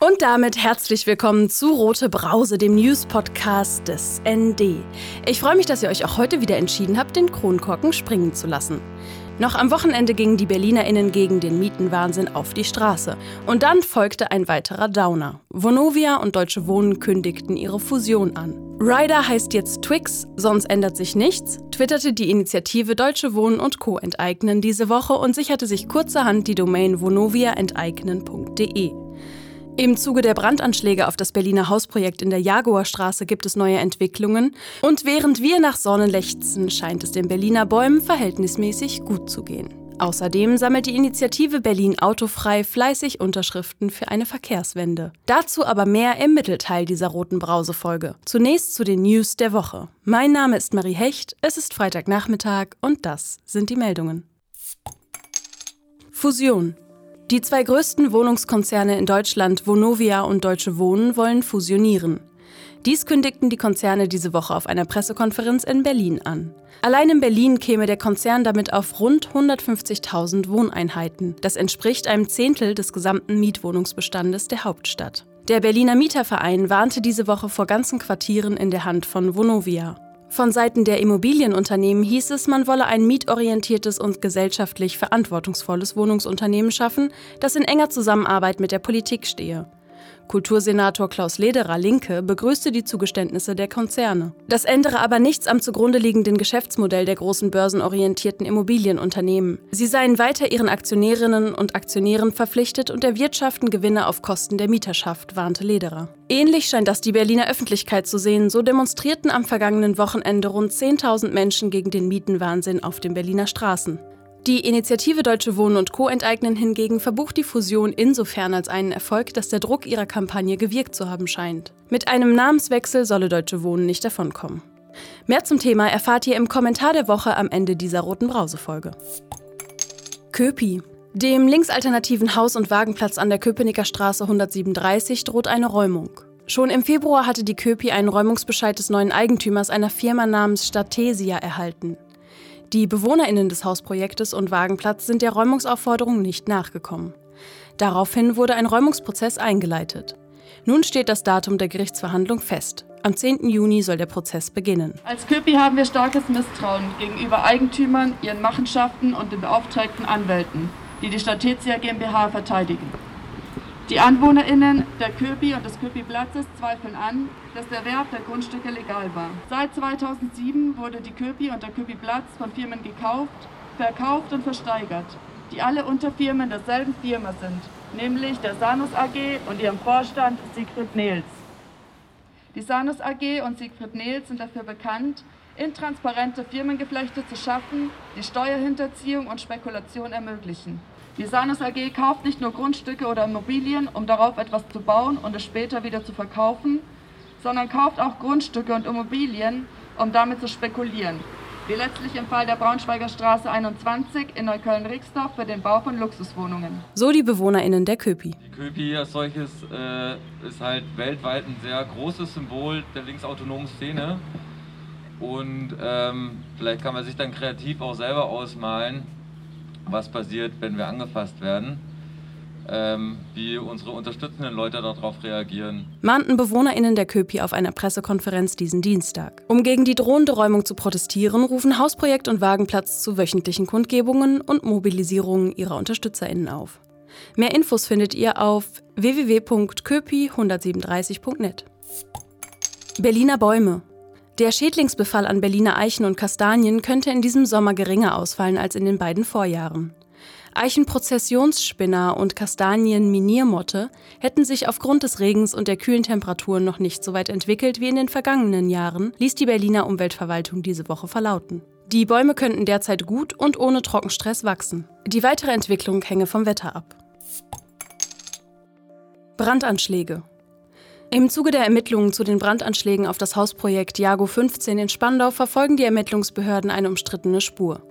Und damit herzlich willkommen zu Rote Brause, dem News-Podcast des ND. Ich freue mich, dass ihr euch auch heute wieder entschieden habt, den Kronkorken springen zu lassen. Noch am Wochenende gingen die BerlinerInnen gegen den Mietenwahnsinn auf die Straße. Und dann folgte ein weiterer Downer. Vonovia und Deutsche Wohnen kündigten ihre Fusion an. Ryder heißt jetzt Twix, sonst ändert sich nichts, twitterte die Initiative Deutsche Wohnen und Co. enteignen diese Woche und sicherte sich kurzerhand die Domain vonoviaenteignen.de. Im Zuge der Brandanschläge auf das Berliner Hausprojekt in der Jaguarstraße gibt es neue Entwicklungen und während wir nach Sonnen lechzen, scheint es den Berliner Bäumen verhältnismäßig gut zu gehen. Außerdem sammelt die Initiative Berlin Autofrei fleißig Unterschriften für eine Verkehrswende. Dazu aber mehr im Mittelteil dieser roten Brause-Folge. Zunächst zu den News der Woche. Mein Name ist Marie Hecht, es ist Freitagnachmittag und das sind die Meldungen. Fusion. Die zwei größten Wohnungskonzerne in Deutschland, Vonovia und Deutsche Wohnen, wollen fusionieren. Dies kündigten die Konzerne diese Woche auf einer Pressekonferenz in Berlin an. Allein in Berlin käme der Konzern damit auf rund 150.000 Wohneinheiten. Das entspricht einem Zehntel des gesamten Mietwohnungsbestandes der Hauptstadt. Der Berliner Mieterverein warnte diese Woche vor ganzen Quartieren in der Hand von Vonovia. Von Seiten der Immobilienunternehmen hieß es, man wolle ein mietorientiertes und gesellschaftlich verantwortungsvolles Wohnungsunternehmen schaffen, das in enger Zusammenarbeit mit der Politik stehe. Kultursenator Klaus Lederer Linke begrüßte die Zugeständnisse der Konzerne. Das ändere aber nichts am zugrunde liegenden Geschäftsmodell der großen börsenorientierten Immobilienunternehmen. Sie seien weiter ihren Aktionärinnen und Aktionären verpflichtet und erwirtschaften Gewinne auf Kosten der Mieterschaft, warnte Lederer. Ähnlich scheint das die Berliner Öffentlichkeit zu sehen. So demonstrierten am vergangenen Wochenende rund 10.000 Menschen gegen den Mietenwahnsinn auf den Berliner Straßen. Die Initiative Deutsche Wohnen und Co. enteignen hingegen verbucht die Fusion insofern als einen Erfolg, dass der Druck ihrer Kampagne gewirkt zu haben scheint. Mit einem Namenswechsel solle Deutsche Wohnen nicht davonkommen. Mehr zum Thema erfahrt ihr im Kommentar der Woche am Ende dieser roten Brausefolge. Köpi. Dem linksalternativen Haus- und Wagenplatz an der Köpenicker Straße 137 droht eine Räumung. Schon im Februar hatte die Köpi einen Räumungsbescheid des neuen Eigentümers einer Firma namens Statesia erhalten. Die BewohnerInnen des Hausprojektes und Wagenplatz sind der Räumungsaufforderung nicht nachgekommen. Daraufhin wurde ein Räumungsprozess eingeleitet. Nun steht das Datum der Gerichtsverhandlung fest. Am 10. Juni soll der Prozess beginnen. Als Köpi haben wir starkes Misstrauen gegenüber Eigentümern, ihren Machenschaften und den beauftragten Anwälten, die die Statetia GmbH verteidigen. Die AnwohnerInnen der Köpi und des Köpi-Platzes zweifeln an, dass der Wert der Grundstücke legal war. Seit 2007 wurde die Köpi und der Köpi-Platz von Firmen gekauft, verkauft und versteigert, die alle Unterfirmen derselben Firma sind, nämlich der Sanus AG und ihrem Vorstand Siegfried Nehls. Die Sanus AG und Siegfried Nehls sind dafür bekannt, intransparente Firmengeflechte zu schaffen, die Steuerhinterziehung und Spekulation ermöglichen. Die Sanus AG kauft nicht nur Grundstücke oder Immobilien, um darauf etwas zu bauen und es später wieder zu verkaufen, sondern kauft auch Grundstücke und Immobilien, um damit zu spekulieren. Wie letztlich im Fall der Braunschweiger Straße 21 in Neukölln-Rixdorf für den Bau von Luxuswohnungen. So die BewohnerInnen der Köpi. Die Köpi als solches äh, ist halt weltweit ein sehr großes Symbol der linksautonomen Szene. Und ähm, vielleicht kann man sich dann kreativ auch selber ausmalen, was passiert, wenn wir angefasst werden. Ähm, wie unsere unterstützenden Leute darauf reagieren. Mahnten BewohnerInnen der Köpi auf einer Pressekonferenz diesen Dienstag. Um gegen die drohende Räumung zu protestieren, rufen Hausprojekt und Wagenplatz zu wöchentlichen Kundgebungen und Mobilisierungen ihrer UnterstützerInnen auf. Mehr Infos findet ihr auf www.köpi137.net. Berliner Bäume. Der Schädlingsbefall an Berliner Eichen und Kastanien könnte in diesem Sommer geringer ausfallen als in den beiden Vorjahren. Eichenprozessionsspinner und Kastanienminiermotte hätten sich aufgrund des Regens und der kühlen Temperaturen noch nicht so weit entwickelt wie in den vergangenen Jahren, ließ die Berliner Umweltverwaltung diese Woche verlauten. Die Bäume könnten derzeit gut und ohne Trockenstress wachsen. Die weitere Entwicklung hänge vom Wetter ab. Brandanschläge. Im Zuge der Ermittlungen zu den Brandanschlägen auf das Hausprojekt Jago 15 in Spandau verfolgen die Ermittlungsbehörden eine umstrittene Spur.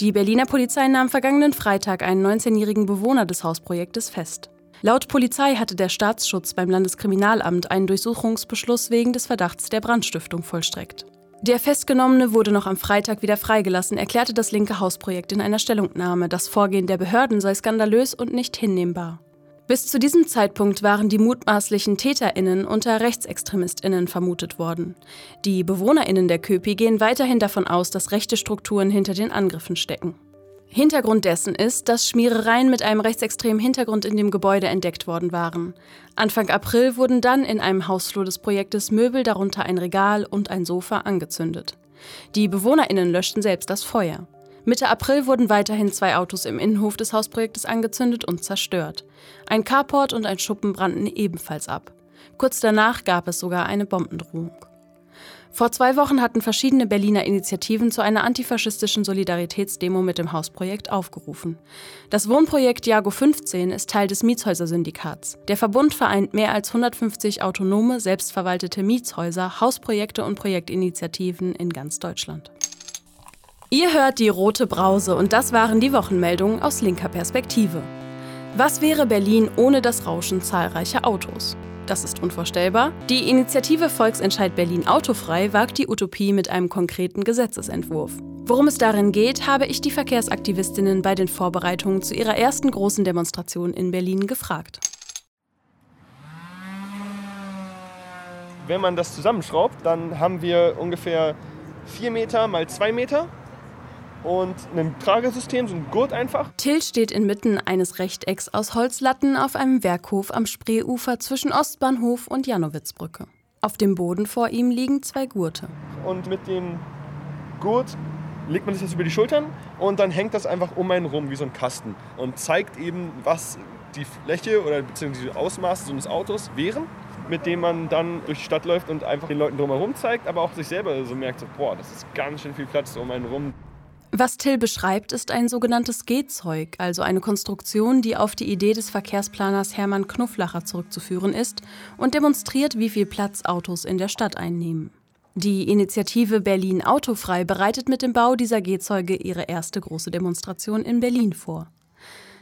Die Berliner Polizei nahm vergangenen Freitag einen 19-jährigen Bewohner des Hausprojektes fest. Laut Polizei hatte der Staatsschutz beim Landeskriminalamt einen Durchsuchungsbeschluss wegen des Verdachts der Brandstiftung vollstreckt. Der Festgenommene wurde noch am Freitag wieder freigelassen, erklärte das linke Hausprojekt in einer Stellungnahme. Das Vorgehen der Behörden sei skandalös und nicht hinnehmbar. Bis zu diesem Zeitpunkt waren die mutmaßlichen TäterInnen unter RechtsextremistInnen vermutet worden. Die BewohnerInnen der Köpi gehen weiterhin davon aus, dass rechte Strukturen hinter den Angriffen stecken. Hintergrund dessen ist, dass Schmierereien mit einem rechtsextremen Hintergrund in dem Gebäude entdeckt worden waren. Anfang April wurden dann in einem Hausflur des Projektes Möbel, darunter ein Regal und ein Sofa, angezündet. Die BewohnerInnen löschten selbst das Feuer. Mitte April wurden weiterhin zwei Autos im Innenhof des Hausprojektes angezündet und zerstört. Ein Carport und ein Schuppen brannten ebenfalls ab. Kurz danach gab es sogar eine Bombendrohung. Vor zwei Wochen hatten verschiedene Berliner Initiativen zu einer antifaschistischen Solidaritätsdemo mit dem Hausprojekt aufgerufen. Das Wohnprojekt Jago 15 ist Teil des Mietshäuser-Syndikats. Der Verbund vereint mehr als 150 autonome, selbstverwaltete Mietshäuser, Hausprojekte und Projektinitiativen in ganz Deutschland. Ihr hört die rote Brause und das waren die Wochenmeldungen aus linker Perspektive. Was wäre Berlin ohne das Rauschen zahlreicher Autos? Das ist unvorstellbar. Die Initiative Volksentscheid Berlin Autofrei wagt die Utopie mit einem konkreten Gesetzesentwurf. Worum es darin geht, habe ich die Verkehrsaktivistinnen bei den Vorbereitungen zu ihrer ersten großen Demonstration in Berlin gefragt. Wenn man das zusammenschraubt, dann haben wir ungefähr 4 Meter mal 2 Meter und ein Tragesystem, so ein Gurt einfach. Till steht inmitten eines Rechtecks aus Holzlatten auf einem Werkhof am Spreeufer zwischen Ostbahnhof und Janowitzbrücke. Auf dem Boden vor ihm liegen zwei Gurte. Und mit dem Gurt legt man sich das über die Schultern und dann hängt das einfach um einen rum wie so ein Kasten und zeigt eben, was die Fläche oder beziehungsweise die Ausmaße so eines Autos wären, mit dem man dann durch die Stadt läuft und einfach den Leuten drumherum zeigt, aber auch sich selber so merkt, so, boah, das ist ganz schön viel Platz um einen rum. Was Till beschreibt, ist ein sogenanntes Gehzeug, also eine Konstruktion, die auf die Idee des Verkehrsplaners Hermann Knufflacher zurückzuführen ist und demonstriert, wie viel Platz Autos in der Stadt einnehmen. Die Initiative Berlin Autofrei bereitet mit dem Bau dieser Gehzeuge ihre erste große Demonstration in Berlin vor.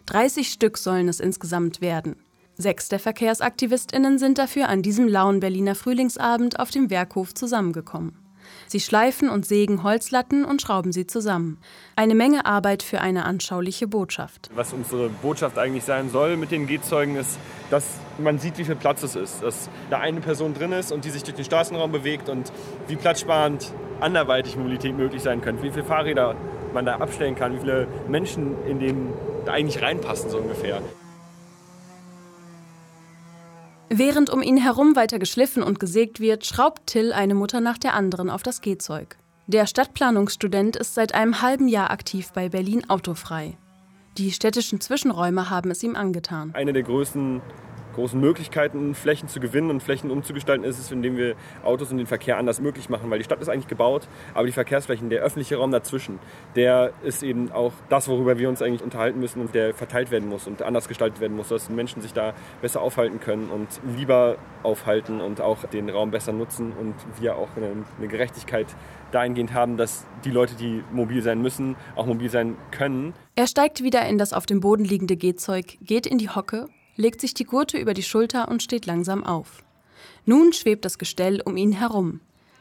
30 Stück sollen es insgesamt werden. Sechs der VerkehrsaktivistInnen sind dafür an diesem lauen Berliner Frühlingsabend auf dem Werkhof zusammengekommen. Sie schleifen und sägen Holzlatten und schrauben sie zusammen. Eine Menge Arbeit für eine anschauliche Botschaft. Was unsere Botschaft eigentlich sein soll mit den Gehzeugen ist, dass man sieht, wie viel Platz es ist. Dass da eine Person drin ist und die sich durch den Straßenraum bewegt und wie platzsparend anderweitig Mobilität möglich sein könnte. Wie viele Fahrräder man da abstellen kann, wie viele Menschen in den da eigentlich reinpassen so ungefähr. Während um ihn herum weiter geschliffen und gesägt wird, schraubt Till eine Mutter nach der anderen auf das Gehzeug. Der Stadtplanungsstudent ist seit einem halben Jahr aktiv bei Berlin Autofrei. Die städtischen Zwischenräume haben es ihm angetan. Eine der größten großen Möglichkeiten, Flächen zu gewinnen und Flächen umzugestalten, ist es, indem wir Autos und den Verkehr anders möglich machen. Weil die Stadt ist eigentlich gebaut, aber die Verkehrsflächen, der öffentliche Raum dazwischen, der ist eben auch das, worüber wir uns eigentlich unterhalten müssen und der verteilt werden muss und anders gestaltet werden muss, dass Menschen sich da besser aufhalten können und lieber aufhalten und auch den Raum besser nutzen und wir auch eine, eine Gerechtigkeit dahingehend haben, dass die Leute, die mobil sein müssen, auch mobil sein können. Er steigt wieder in das auf dem Boden liegende Gehzeug, geht in die Hocke legt sich die Gurte über die Schulter und steht langsam auf. Nun schwebt das Gestell um ihn herum.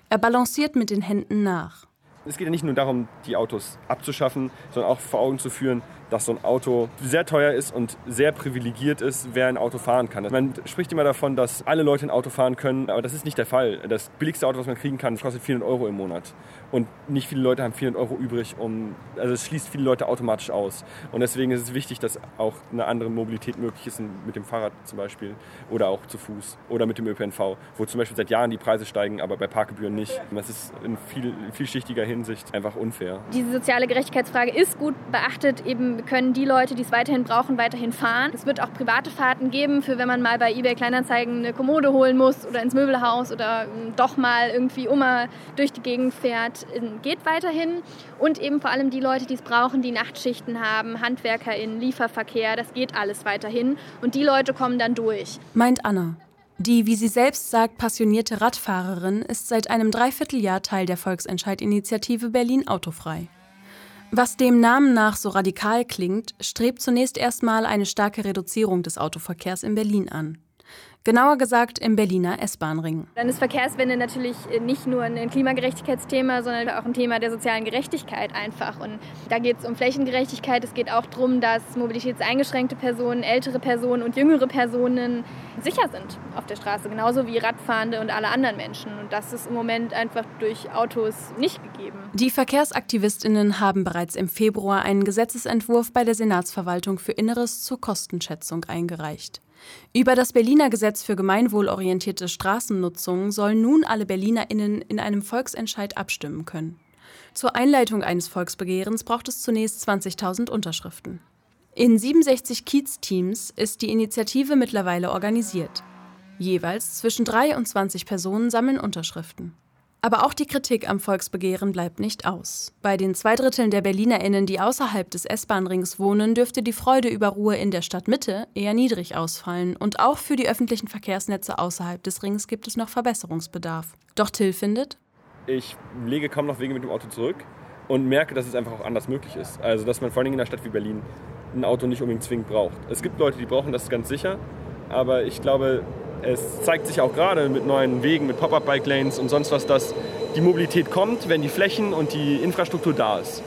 Er balanciert mit den Händen nach. Es geht ja nicht nur darum, die Autos abzuschaffen, sondern auch vor Augen zu führen, dass so ein Auto sehr teuer ist und sehr privilegiert ist, wer ein Auto fahren kann. Man spricht immer davon, dass alle Leute ein Auto fahren können, aber das ist nicht der Fall. Das billigste Auto, was man kriegen kann, kostet 400 Euro im Monat. Und nicht viele Leute haben 400 Euro übrig, um, also es schließt viele Leute automatisch aus. Und deswegen ist es wichtig, dass auch eine andere Mobilität möglich ist, mit dem Fahrrad zum Beispiel oder auch zu Fuß oder mit dem ÖPNV, wo zum Beispiel seit Jahren die Preise steigen, aber bei Parkgebühren nicht. Das ist in viel, vielschichtiger Hinsicht einfach unfair. Diese soziale Gerechtigkeitsfrage ist gut beachtet, eben können die Leute, die es weiterhin brauchen, weiterhin fahren. Es wird auch private Fahrten geben, für wenn man mal bei eBay Kleinanzeigen eine Kommode holen muss oder ins Möbelhaus oder ähm, doch mal irgendwie Oma durch die Gegend fährt, geht weiterhin. Und eben vor allem die Leute, die es brauchen, die Nachtschichten haben, HandwerkerInnen, Lieferverkehr, das geht alles weiterhin. Und die Leute kommen dann durch. Meint Anna. Die, wie sie selbst sagt, passionierte Radfahrerin ist seit einem Dreivierteljahr Teil der Volksentscheidinitiative Berlin Autofrei. Was dem Namen nach so radikal klingt, strebt zunächst erstmal eine starke Reduzierung des Autoverkehrs in Berlin an. Genauer gesagt im Berliner S-Bahn-Ring. Dann ist Verkehrswende natürlich nicht nur ein Klimagerechtigkeitsthema, sondern auch ein Thema der sozialen Gerechtigkeit einfach. Und da geht es um Flächengerechtigkeit. Es geht auch darum, dass mobilitätseingeschränkte Personen, ältere Personen und jüngere Personen sicher sind auf der Straße, genauso wie Radfahrende und alle anderen Menschen. Und das ist im Moment einfach durch Autos nicht gegeben. Die Verkehrsaktivistinnen haben bereits im Februar einen Gesetzesentwurf bei der Senatsverwaltung für Inneres zur Kostenschätzung eingereicht. Über das Berliner Gesetz für gemeinwohlorientierte Straßennutzung sollen nun alle Berlinerinnen in einem Volksentscheid abstimmen können. Zur Einleitung eines Volksbegehrens braucht es zunächst 20.000 Unterschriften. In 67 Kiez-Teams ist die Initiative mittlerweile organisiert. Jeweils zwischen drei und 20 Personen sammeln Unterschriften. Aber auch die Kritik am Volksbegehren bleibt nicht aus. Bei den zwei Dritteln der BerlinerInnen, die außerhalb des S-Bahn-Rings wohnen, dürfte die Freude über Ruhe in der Stadtmitte eher niedrig ausfallen. Und auch für die öffentlichen Verkehrsnetze außerhalb des Rings gibt es noch Verbesserungsbedarf. Doch Till findet, ich lege kaum noch Wege mit dem Auto zurück und merke, dass es einfach auch anders möglich ist. Also, dass man vor allem in einer Stadt wie Berlin ein Auto nicht unbedingt zwingend braucht. Es gibt Leute, die brauchen das ganz sicher, aber ich glaube, es zeigt sich auch gerade mit neuen Wegen, mit Pop-up-Bike-Lanes und sonst was, dass die Mobilität kommt, wenn die Flächen und die Infrastruktur da ist.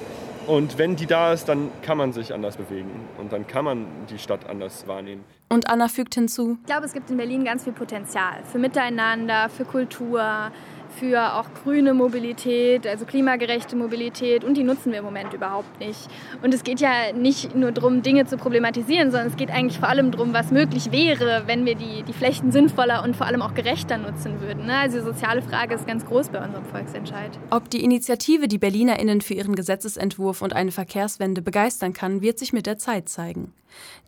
Und wenn die da ist, dann kann man sich anders bewegen und dann kann man die Stadt anders wahrnehmen. Und Anna fügt hinzu. Ich glaube, es gibt in Berlin ganz viel Potenzial für Miteinander, für Kultur, für auch grüne Mobilität, also klimagerechte Mobilität und die nutzen wir im Moment überhaupt nicht. Und es geht ja nicht nur darum, Dinge zu problematisieren, sondern es geht eigentlich vor allem darum, was möglich wäre, wenn wir die, die Flächen sinnvoller und vor allem auch gerechter nutzen würden. Ne? Also die soziale Frage ist ganz groß bei unserem Volksentscheid. Ob die Initiative die BerlinerInnen für ihren Gesetzesentwurf und eine Verkehrswende begeistern kann, wird sich mit der Zeit zeigen.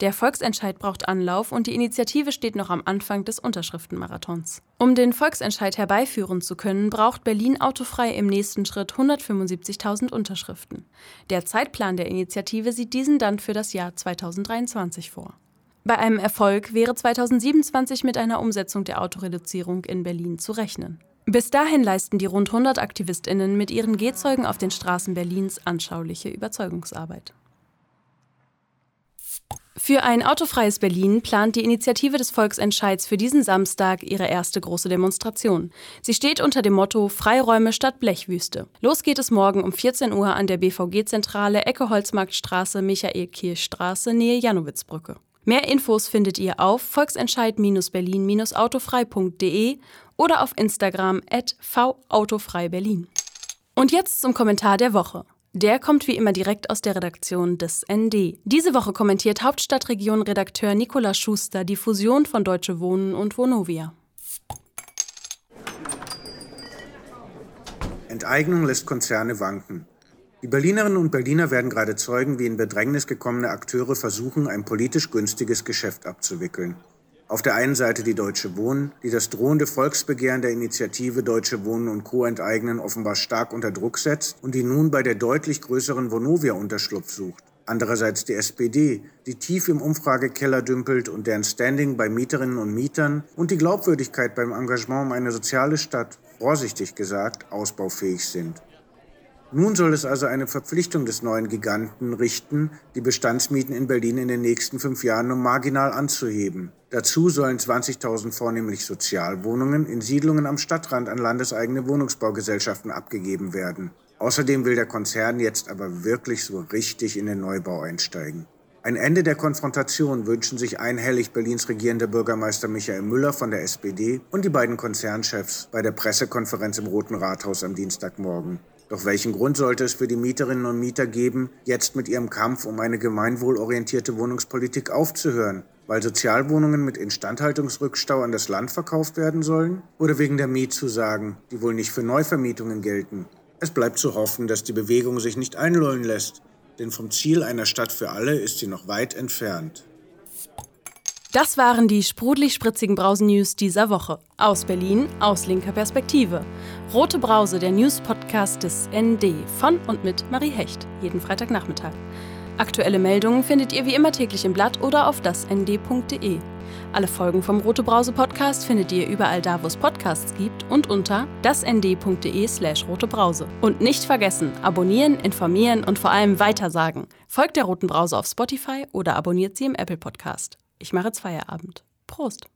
Der Volksentscheid braucht Anlauf und die Initiative steht noch am Anfang des Unterschriftenmarathons. Um den Volksentscheid herbeiführen zu können, braucht Berlin autofrei im nächsten Schritt 175.000 Unterschriften. Der Zeitplan der Initiative sieht diesen dann für das Jahr 2023 vor. Bei einem Erfolg wäre 2027 mit einer Umsetzung der Autoreduzierung in Berlin zu rechnen. Bis dahin leisten die rund 100 Aktivistinnen mit ihren Gehzeugen auf den Straßen Berlins anschauliche Überzeugungsarbeit. Für ein autofreies Berlin plant die Initiative des Volksentscheids für diesen Samstag ihre erste große Demonstration. Sie steht unter dem Motto Freiräume statt Blechwüste. Los geht es morgen um 14 Uhr an der BVG-Zentrale Ecke Holzmarktstraße, Michael-Kirchstraße, Nähe Janowitzbrücke. Mehr Infos findet ihr auf volksentscheid-berlin-autofrei.de oder auf Instagram at vautofreiberlin. Und jetzt zum Kommentar der Woche. Der kommt wie immer direkt aus der Redaktion des ND. Diese Woche kommentiert Hauptstadtregion-Redakteur Nikola Schuster die Fusion von Deutsche Wohnen und Vonovia. Enteignung lässt Konzerne wanken. Die Berlinerinnen und Berliner werden gerade Zeugen, wie in Bedrängnis gekommene Akteure versuchen, ein politisch günstiges Geschäft abzuwickeln. Auf der einen Seite die Deutsche Wohnen, die das drohende Volksbegehren der Initiative Deutsche Wohnen und Co. enteignen offenbar stark unter Druck setzt und die nun bei der deutlich größeren Vonovia Unterschlupf sucht. Andererseits die SPD, die tief im Umfragekeller dümpelt und deren Standing bei Mieterinnen und Mietern und die Glaubwürdigkeit beim Engagement um eine soziale Stadt, vorsichtig gesagt, ausbaufähig sind. Nun soll es also eine Verpflichtung des neuen Giganten richten, die Bestandsmieten in Berlin in den nächsten fünf Jahren nur marginal anzuheben. Dazu sollen 20.000 vornehmlich Sozialwohnungen in Siedlungen am Stadtrand an landeseigene Wohnungsbaugesellschaften abgegeben werden. Außerdem will der Konzern jetzt aber wirklich so richtig in den Neubau einsteigen. Ein Ende der Konfrontation wünschen sich einhellig Berlins regierender Bürgermeister Michael Müller von der SPD und die beiden Konzernchefs bei der Pressekonferenz im Roten Rathaus am Dienstagmorgen. Doch welchen Grund sollte es für die Mieterinnen und Mieter geben, jetzt mit ihrem Kampf um eine gemeinwohlorientierte Wohnungspolitik aufzuhören? Weil Sozialwohnungen mit Instandhaltungsrückstau an das Land verkauft werden sollen? Oder wegen der Mietzusagen, die wohl nicht für Neuvermietungen gelten? Es bleibt zu hoffen, dass die Bewegung sich nicht einlullen lässt, denn vom Ziel einer Stadt für alle ist sie noch weit entfernt. Das waren die sprudelig-spritzigen Brausen-News dieser Woche. Aus Berlin, aus linker Perspektive. Rote Brause, der News-Podcast des ND. Von und mit Marie Hecht. Jeden Freitagnachmittag. Aktuelle Meldungen findet ihr wie immer täglich im Blatt oder auf dasnd.de. Alle Folgen vom Rote Brause Podcast findet ihr überall da, wo es Podcasts gibt und unter dasnd.de/slash rotebrause. Und nicht vergessen, abonnieren, informieren und vor allem weitersagen. Folgt der Roten Brause auf Spotify oder abonniert sie im Apple Podcast. Ich mache jetzt Feierabend. Prost!